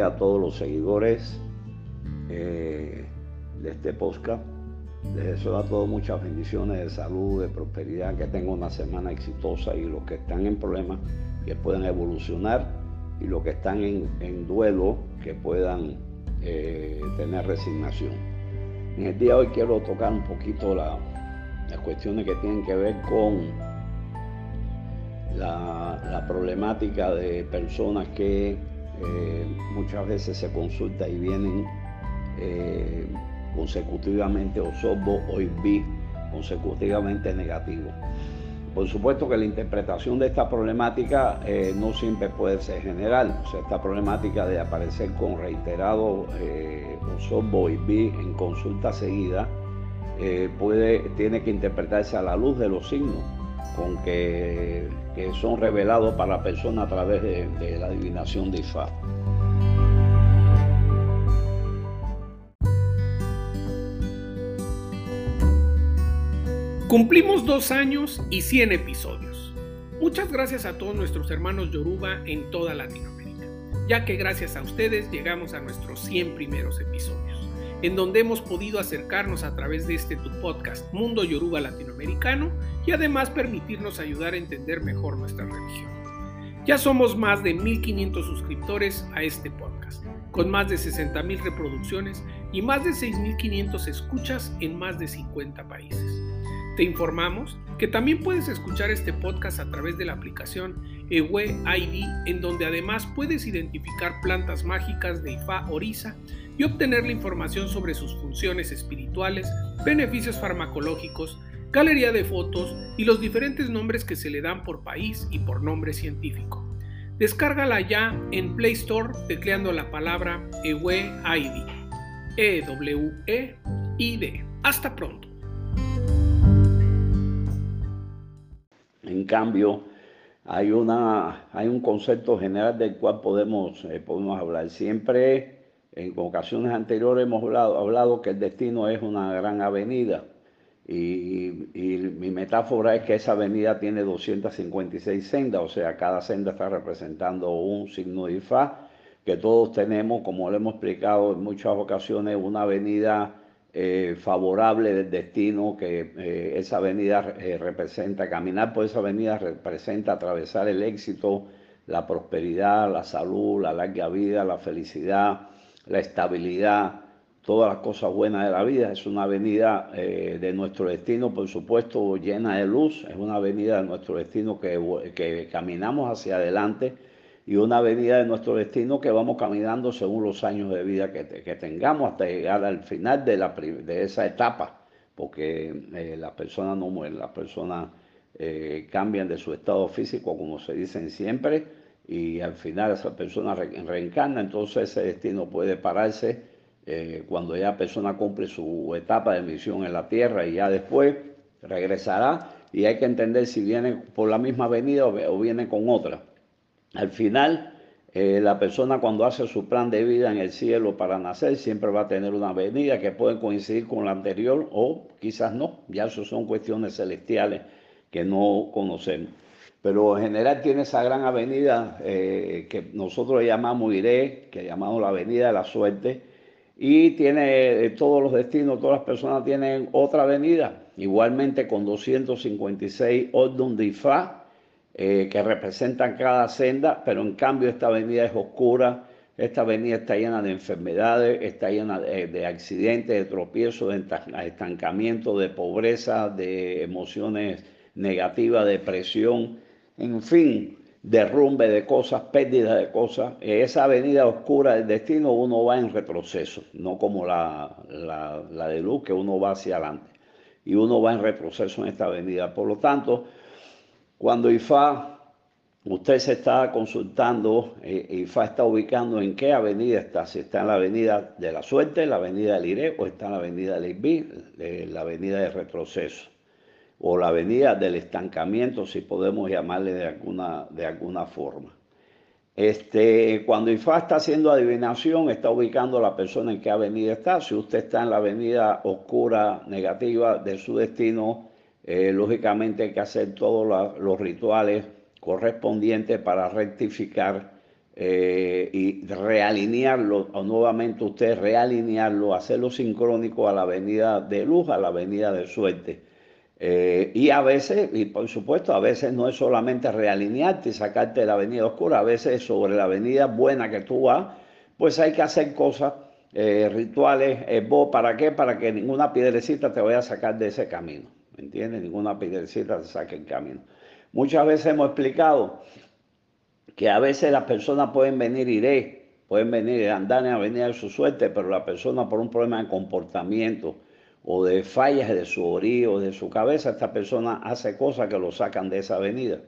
a todos los seguidores eh, de este podcast. Les deseo a todos muchas bendiciones de salud, de prosperidad, que tengan una semana exitosa y los que están en problemas que puedan evolucionar y los que están en, duelo que puedan eh, tener resignación. En el día de hoy quiero tocar un poquito las cuestiones que tienen que ver con la, problemática de personas que eh, muchas veces se consulta y vienen eh, consecutivamente o SOBO o IB consecutivamente negativo. Por supuesto que la interpretación de esta problemática eh, no siempre puede ser general. Esta problemática de aparecer con reiterado eh, o IB en consulta seguida eh, tiene que interpretarse a la luz de los signos con que, son revelados para la persona a través de, de la adivinación de Ifá. Cumplimos dos años y 100 episodios. Muchas gracias a todos nuestros hermanos Yoruba en toda Latinoamérica, ya que gracias a ustedes llegamos a nuestros 100 primeros episodios, en donde hemos podido acercarnos a través de este tu podcast Mundo Yoruba Latinoamericano y además permitirnos ayudar a entender mejor nuestra religión. Ya somos más de 1.500 suscriptores a este podcast, con más de 60.000 reproducciones y más de 6.500 escuchas en más de 50 países. Te informamos que también puedes escuchar este podcast a través de la aplicación Ewe ID, en donde además puedes identificar plantas mágicas de Ifa Orisa y obtener la información sobre sus funciones espirituales, beneficios farmacológicos, galería de fotos y los diferentes nombres que se le dan por país y por nombre científico. Descárgala ya en Play Store tecleando la palabra Ewe ID. E-W-E-I-D. Hasta pronto. En cambio, hay, una, hay un concepto general del cual podemos, eh, podemos hablar. Siempre, en ocasiones anteriores, hemos hablado, que el destino es una gran avenida. Y, mi metáfora es que esa avenida tiene 256 sendas, o sea, cada senda está representando un signo de Ifá, que todos tenemos, como lo hemos explicado en muchas ocasiones, una avenida eh, favorable del destino que eh, esa avenida eh, representa. Caminar por esa avenida representa atravesar el éxito, la prosperidad, la salud, la larga vida, la felicidad, la estabilidad, todas las cosas buenas de la vida. Es una avenida de nuestro destino, por supuesto, llena de luz. Es una avenida de nuestro destino que, que caminamos hacia adelante y una avenida de nuestro destino que vamos caminando según los años de vida que, tengamos hasta llegar al final de, la, de esa etapa, porque eh, las personas no mueren, las personas eh, cambian de su estado físico, como se dicen siempre, y al final esa persona reencarna, entonces ese destino puede pararse eh, cuando ya la persona cumple su etapa de misión en la tierra y ya después regresará y hay que entender si viene por la misma avenida o viene con otra. Al final, eh, la persona cuando hace su plan de vida en el cielo para nacer siempre va a tener una venida que puede coincidir con la anterior o quizás no. Ya eso son cuestiones celestiales que no conocemos. Pero en general tiene esa gran avenida eh, que nosotros llamamos Iré, que llamamos la avenida de la suerte, y tiene eh, todos los destinos, todas las personas tienen otra avenida, igualmente con 256 Ordun de eh, que representan cada senda, pero en cambio esta avenida es oscura, esta avenida está llena de enfermedades, está llena de, accidentes, de tropiezos, de estancamiento, de pobreza, de emociones negativas, depresión, en fin, derrumbe de cosas, pérdida de cosas. Esa avenida oscura del destino uno va en retroceso, no como la, la de luz que uno va hacia adelante. Y uno va en retroceso en esta avenida. Por lo tanto, cuando IFA, usted se está consultando, eh, IFA está ubicando en qué avenida está, si está en la avenida de la suerte, la avenida del IRE, o está en la avenida del IBI, la avenida de retroceso, o la avenida del estancamiento, si podemos llamarle de alguna, de alguna forma. Este, cuando IFA está haciendo adivinación, está ubicando a la persona en qué avenida está. Si usted está en la avenida oscura, negativa de su destino, eh, lógicamente hay que hacer todos los rituales correspondientes para rectificar eh, y realinearlo, o nuevamente usted realinearlo, hacerlo sincrónico a la venida de luz, a la venida de suerte. Eh, y a veces, y por supuesto, a veces no es solamente realinearte y sacarte de la avenida oscura, a veces sobre la avenida buena que tú vas, pues hay que hacer cosas, eh, rituales, vos, ¿para qué? Para que ninguna piedrecita te vaya a sacar de ese camino, ¿me entiendes? Ninguna piedrecita te saque el camino. Muchas veces hemos explicado que a veces las personas pueden venir iré, pueden venir y andar en la avenida de su suerte, pero la persona por un problema de comportamiento o de fallas de su orío o de su cabeza, esta persona hace cosas que lo sacan de esa avenida.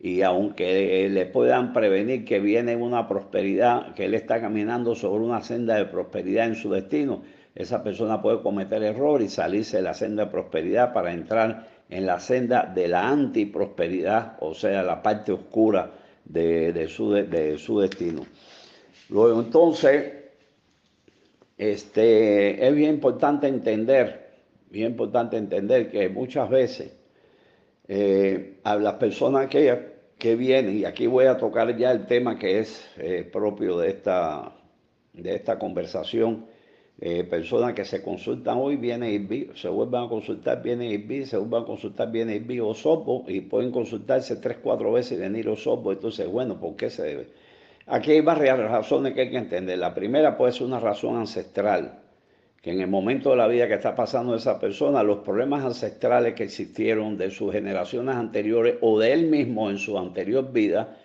Y aunque le puedan prevenir que viene una prosperidad, que él está caminando sobre una senda de prosperidad en su destino, esa persona puede cometer error y salirse de la senda de prosperidad para entrar en la senda de la antiprosperidad, o sea, la parte oscura de, su, de, su, destino. Luego entonces, este, es bien importante entender, bien importante entender que muchas veces eh, a las personas que, que vienen, y aquí voy a tocar ya el tema que es eh, propio de esta, de esta conversación, eh, personas que se consultan hoy vienen IRB, se vuelven a consultar vienen IRB, se vuelven a consultar vienen IRB o SOPO y pueden consultarse tres, cuatro veces y venir o SOPO. Entonces, bueno, ¿por qué se debe? Aquí hay varias razones que hay que entender. La primera puede ser una razón ancestral, que en el momento de la vida que está pasando esa persona, los problemas ancestrales que existieron de sus generaciones anteriores o de él mismo en su anterior vida,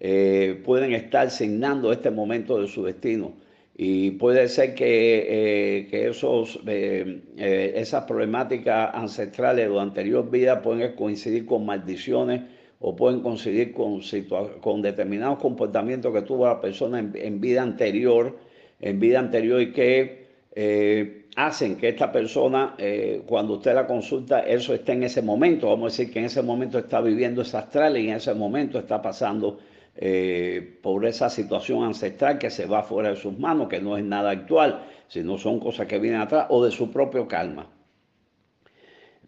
eh, pueden estar signando este momento de su destino y puede ser que, eh, esos, eh, eh, esas problemáticas ancestrales o anterior vida pueden coincidir con maldiciones o pueden coincidir con, con determinados comportamientos que tuvo la persona en, vida anterior, en vida anterior y que hacen que esta persona, cuando usted la consulta, eso esté en ese momento. Vamos a decir que en ese momento está viviendo esa astral y en ese momento está pasando eh, por esa situación ancestral que se va fuera de sus manos, que no es nada actual, sino son cosas que vienen atrás o de su propio calma.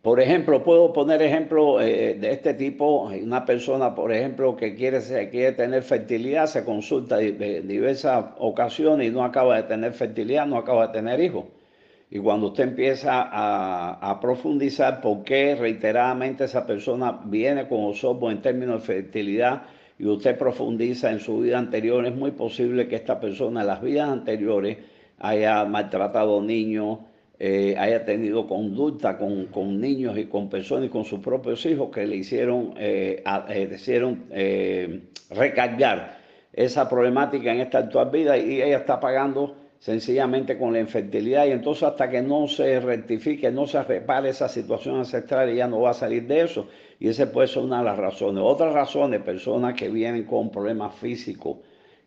Por ejemplo, puedo poner ejemplo eh, de este tipo, una persona, por ejemplo, que quiere, tener fertilidad, se consulta en diversas ocasiones y no acaba de tener fertilidad, no acaba de tener hijos. Y cuando usted empieza a, profundizar por qué reiteradamente esa persona viene con osobos en términos de fertilidad y usted profundiza en su vida anterior, es muy posible que esta persona en las vidas anteriores haya maltratado niños, eh, haya tenido conducta con, niños y con personas y con sus propios hijos que le hicieron, eh, eh, hicieron recargar esa problemática en esta actual vida y ella está pagando sencillamente con la infertilidad y entonces hasta que no se rectifique, no se repare esa situación ancestral, ella no va a salir de eso. Y esa puede ser una de las razones. Otras razones, personas que vienen con problemas físicos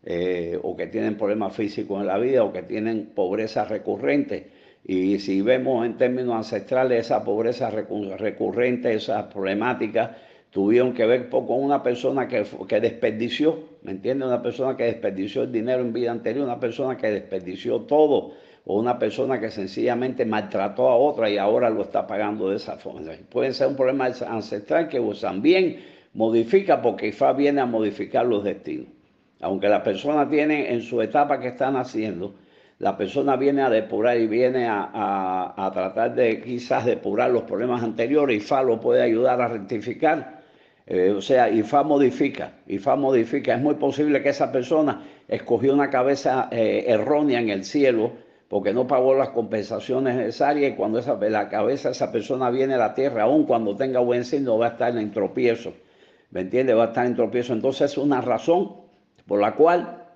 eh, o que tienen problemas físicos en la vida o que tienen pobreza recurrente. Y si vemos en términos ancestrales esa pobreza recurrente, esas problemáticas, tuvieron que ver con una persona que, que desperdició, ¿me entiendes? Una persona que desperdició el dinero en vida anterior, una persona que desperdició todo, o una persona que sencillamente maltrató a otra y ahora lo está pagando de esa forma. Puede ser un problema ancestral que también modifica, porque IFA viene a modificar los destinos. Aunque la persona tiene en su etapa que está naciendo, la persona viene a depurar y viene a, a tratar de quizás depurar los problemas anteriores, IFA lo puede ayudar a rectificar eh, o sea, IFA modifica, IFA modifica. Es muy posible que esa persona escogió una cabeza eh, errónea en el cielo porque no pagó las compensaciones necesarias y cuando esa, la cabeza de esa persona viene a la tierra, aún cuando tenga buen signo, va a estar en tropiezo. ¿Me entiende? Va a estar en tropiezo. Entonces es una razón por la cual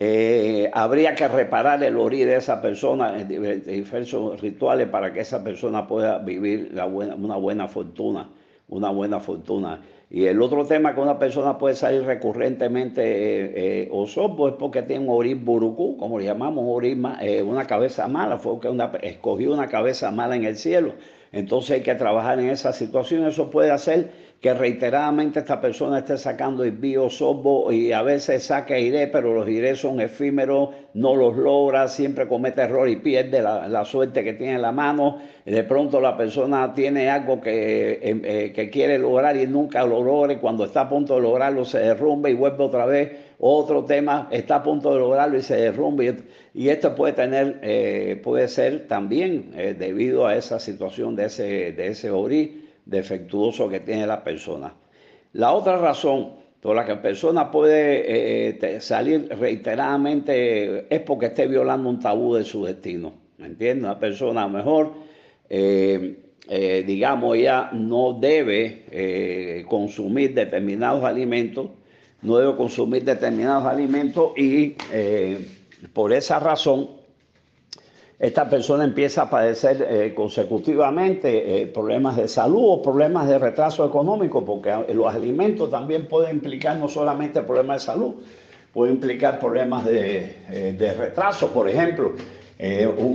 eh, habría que reparar el orí de esa persona en diversos rituales para que esa persona pueda vivir una buena fortuna una buena fortuna. Y el otro tema que una persona puede salir recurrentemente eh, eh osopo es porque tiene un orín burucú, como le llamamos, eh, una cabeza mala, fue que una, escogió una cabeza mala en el cielo. Entonces hay que trabajar en esa situación. Eso puede hacer que reiteradamente esta persona esté sacando el biosobo y a veces saca iré, pero los iré son efímeros, no los logra, siempre comete error y pierde la, suerte que tiene en la mano. de pronto la persona tiene algo que, eh, que quiere lograr y nunca lo logra cuando está a punto de lograrlo se derrumba y vuelve otra vez otro tema está a punto de lograrlo y se derrumbe. Y esto puede tener, eh, puede ser también eh, debido a esa situación de ese, de ese orí defectuoso que tiene la persona. La otra razón por la que la persona puede eh, salir reiteradamente es porque esté violando un tabú de su destino. ¿Me entiendes? Una persona mejor, digamos, ya no debe consumir determinados alimentos no debo consumir determinados alimentos y eh, por esa razón esta persona empieza a padecer eh, consecutivamente eh, problemas de salud o problemas de retraso económico, porque los alimentos también pueden implicar no solamente problemas de salud, puede implicar problemas de, retraso, por ejemplo.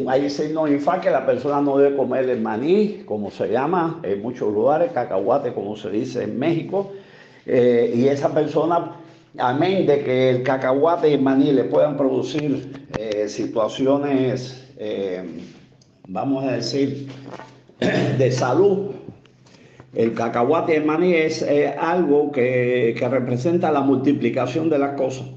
Hay signos INFA que la persona no debe comer el maní, como se llama en muchos lugares, cacahuate, como se dice en México, eh, y esa persona, amén de que el cacahuate y el maní le puedan producir eh, situaciones, eh, vamos a decir, de salud, el cacahuate el maní es algo que, que, representa la multiplicación de las cosas.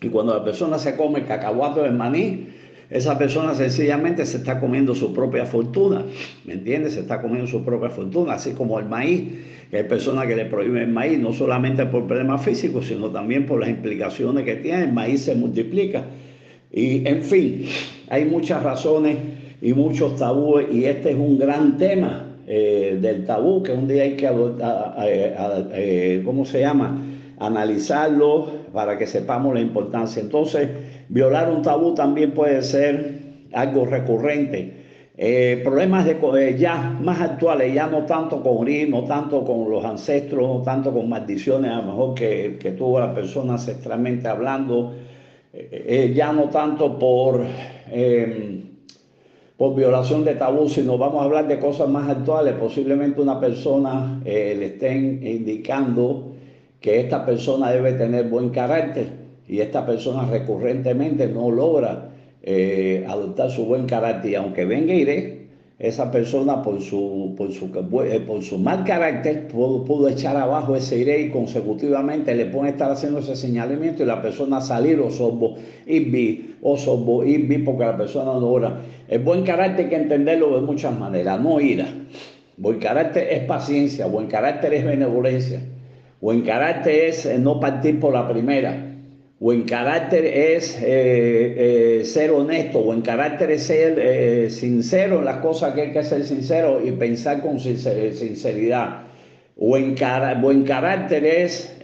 Y cuando la persona se come el cacahuate el maní, esa persona sencillamente se está comiendo su propia fortuna, ¿me entiendes? Se está comiendo su propia fortuna, así como el maíz hay personas que le prohíben el maíz, no solamente por problemas físicos, sino también por las implicaciones que tiene. El maíz se multiplica. Y en fin, hay muchas razones y muchos tabúes, y este es un gran tema eh, del tabú que un día hay que, eh, ¿cómo se llama? Analizarlo para que sepamos la importancia. Entonces, violar un tabú también puede ser algo recurrente eh, problemas de, ya más actuales, ya no tanto con Uri, no tanto con los ancestros, no tanto con maldiciones, a lo mejor que, que tuvo la persona ancestralmente hablando, eh, ya no tanto por, em, por violación de tabú, sino vamos a hablar de cosas más actuales. Posiblemente una persona le estén indicando que esta persona debe tener buen carácter y esta persona recurrentemente no logra eh, adoptar su buen carácter y aunque venga iré, esa persona por su, por su, eh, por su mal carácter pudo, pudo, echar abajo ese iré y consecutivamente le puede estar haciendo ese señalamiento y la persona salir o sorbo vi o sorbo vi porque la persona no ora. El buen carácter hay que entenderlo de muchas maneras, no ira. Buen carácter es paciencia, buen carácter es benevolencia, buen carácter es eh, no partir por la primera en carácter es eh, eh, ser honesto, en carácter es ser eh, sincero en las cosas que hay que ser sincero y pensar con sinceridad. Buen carácter es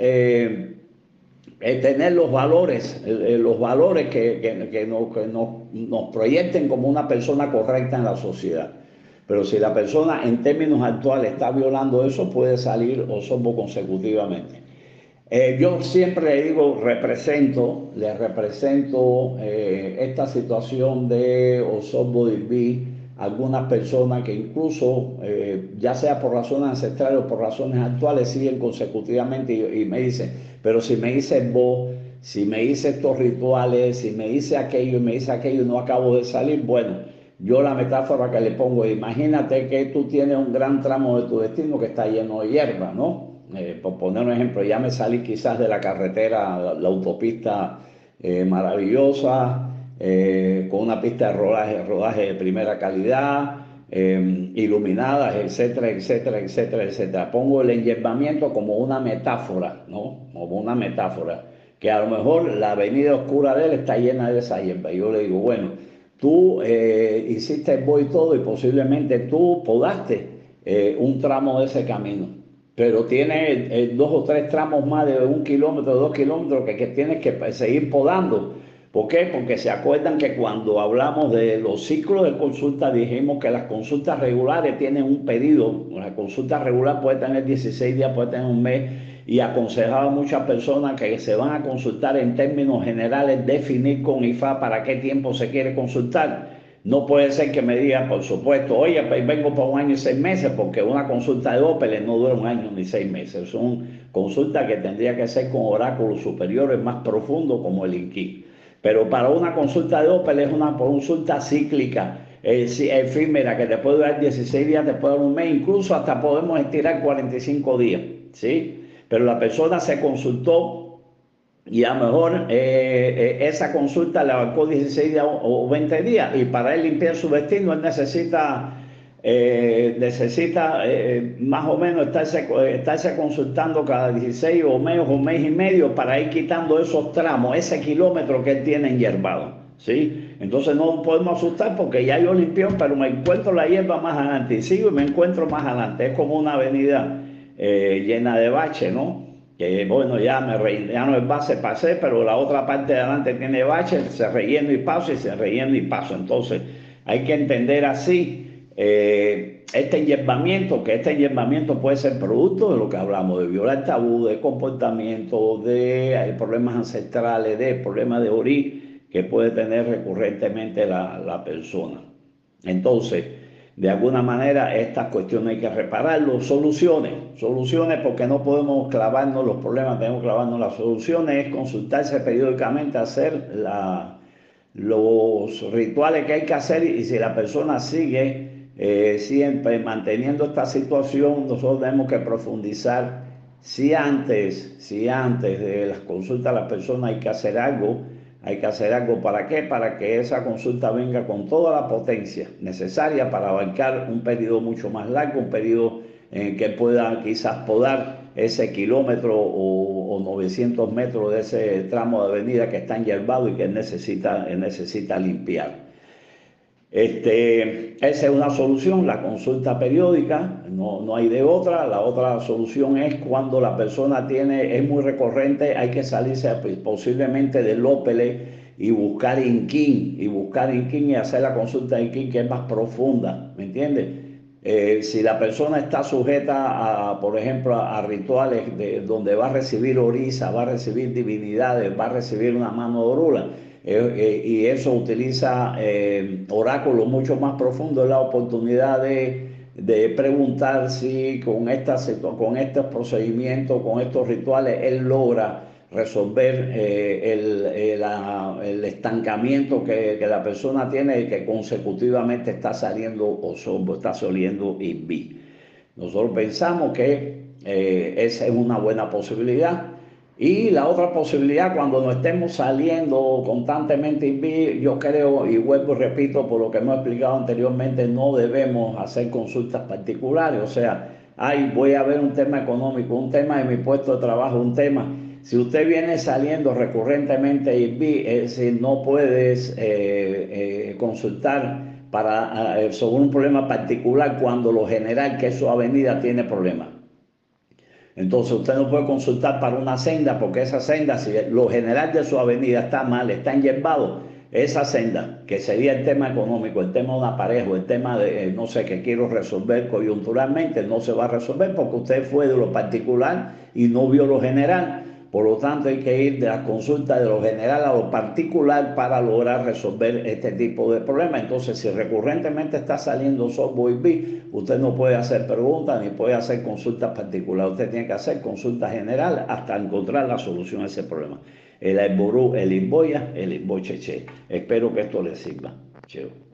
tener los valores, los valores que, nos, proyecten como una persona correcta en la sociedad. Pero si la persona en términos actuales está violando eso, puede salir o somos consecutivamente. Eh, yo siempre le digo, represento, le represento eh, esta situación de Osorbo Dirby algunas personas que incluso, eh, ya sea por razones ancestrales o por razones actuales, siguen consecutivamente y, me dicen, pero si me dice vos, si me dice estos rituales, si me dice aquello y me dice aquello no acabo de salir, bueno, yo la metáfora que le pongo, imagínate que tú tienes un gran tramo de tu destino que está lleno de hierba, ¿no? Eh, por poner un ejemplo, ya me salí quizás de la carretera, la, autopista eh, maravillosa, eh, con una pista de rodaje, rodaje de primera calidad, iluminadas, etcétera, etcétera, etcétera, etcétera. Pongo el enyerbamiento como una metáfora, ¿no? Como una metáfora, que a lo mejor la avenida oscura de él está llena de esa hierba. Yo le digo, bueno, tú hiciste el todo y posiblemente tú podaste un tramo de ese camino pero tiene eh, dos o tres tramos más de un kilómetro, dos kilómetros que, que tienes que seguir podando. ¿Por qué? Porque se acuerdan que cuando hablamos de los ciclos de consulta dijimos que las consultas regulares tienen un pedido. Una consulta regular puede tener 16 días, puede tener un mes y aconsejaba a muchas personas que se van a consultar en términos generales, definir con IFA para qué tiempo se quiere consultar no puede ser que me digan, por supuesto, oye, pues vengo por un año y seis meses, porque una consulta de Opel no dura un año ni seis meses. Es una consulta que tendría que ser con oráculos superiores más profundos como el INQI. Pero para una consulta de Opel es una consulta cíclica, efímera, que te puede durar 16 días, te puede dar un mes, incluso hasta podemos estirar 45 días. ¿sí? Pero la persona se consultó y a lo mejor eh, eh, esa consulta le abarcó 16 días o 20 días y para él limpiar su destino él necesita, eh, necesita más o menos estarse, estarse consultando cada 16 o menos o mes y medio para ir quitando esos tramos, ese kilómetro que él tiene hierbado. ¿sí? Entonces no podemos asustar porque ya yo limpió, pero me encuentro la hierba más adelante y sigo y me encuentro más adelante. Es como una avenida llena de baches, ¿no? Que bueno, ya, me ya no es base, pasé, pero la otra parte de adelante tiene bache, se relleno y paso y se relleno y paso. Entonces, hay que entender así eh, este hierbamiento, que este hierbamiento puede ser producto de lo que hablamos, de violar tabú, de comportamiento, de eh, problemas ancestrales, de problemas de orí que puede tener recurrentemente la, la persona. Entonces, de alguna manera estas cuestiones hay que repararlo, soluciones, soluciones porque no podemos clavarnos los problemas, tenemos que clavarnos las soluciones, es consultarse periódicamente, hacer los rituales que hay que hacer y, si la persona sigue eh, siempre manteniendo esta situación, nosotros tenemos que profundizar. Si antes, si antes de las consultas a la persona hay que hacer algo, hay que hacer algo para qué? Para que esa consulta venga con toda la potencia necesaria para abarcar un periodo mucho más largo, un periodo en que pueda quizás podar ese kilómetro o, 900 metros de ese tramo de avenida que está enyerbado y que necesita, necesita limpiar. Este, esa es una solución, la consulta periódica, no, no, hay de otra. La otra solución es cuando la persona tiene, es muy recurrente, hay que salirse posiblemente del ópele y buscar INKIN, y buscar INKIN y hacer la consulta INKIN que es más profunda, ¿me entiendes? Eh, si la persona está sujeta a, por ejemplo, a, rituales de, donde va a recibir orisa, va a recibir divinidades, va a recibir una mano de orula, eh, eh, y eso utiliza eh, oráculos mucho más profundos, la oportunidad de, preguntar si con, esta, con estos procedimientos, con estos rituales, él logra resolver el, el, estancamiento que, la persona tiene y que consecutivamente está saliendo o está saliendo invi. Nosotros pensamos que esa es una buena posibilidad y la otra posibilidad, cuando no estemos saliendo constantemente, yo creo, y vuelvo y repito por lo que hemos explicado anteriormente, no debemos hacer consultas particulares. O sea, ay, voy a ver un tema económico, un tema de mi puesto de trabajo, un tema. Si usted viene saliendo recurrentemente y es decir, no puedes eh, eh, consultar para, eh, sobre un problema particular cuando lo general que es su avenida tiene problemas. Entonces usted no puede consultar para una senda porque esa senda, si lo general de su avenida está mal, está enyerbado, esa senda, que sería el tema económico, el tema de una pareja, el tema de, eh, no sé, que quiero resolver coyunturalmente, no se va a resolver porque usted fue de lo particular y no vio lo general. Por lo tanto, hay que ir de la consulta de lo general a lo particular para lograr resolver este tipo de problemas. Entonces, si recurrentemente está saliendo software B, usted no puede hacer preguntas ni puede hacer consultas particulares. Usted tiene que hacer consultas generales hasta encontrar la solución a ese problema. El Emború, el Imboya, el Imbocheche. Espero que esto le sirva. Cheo.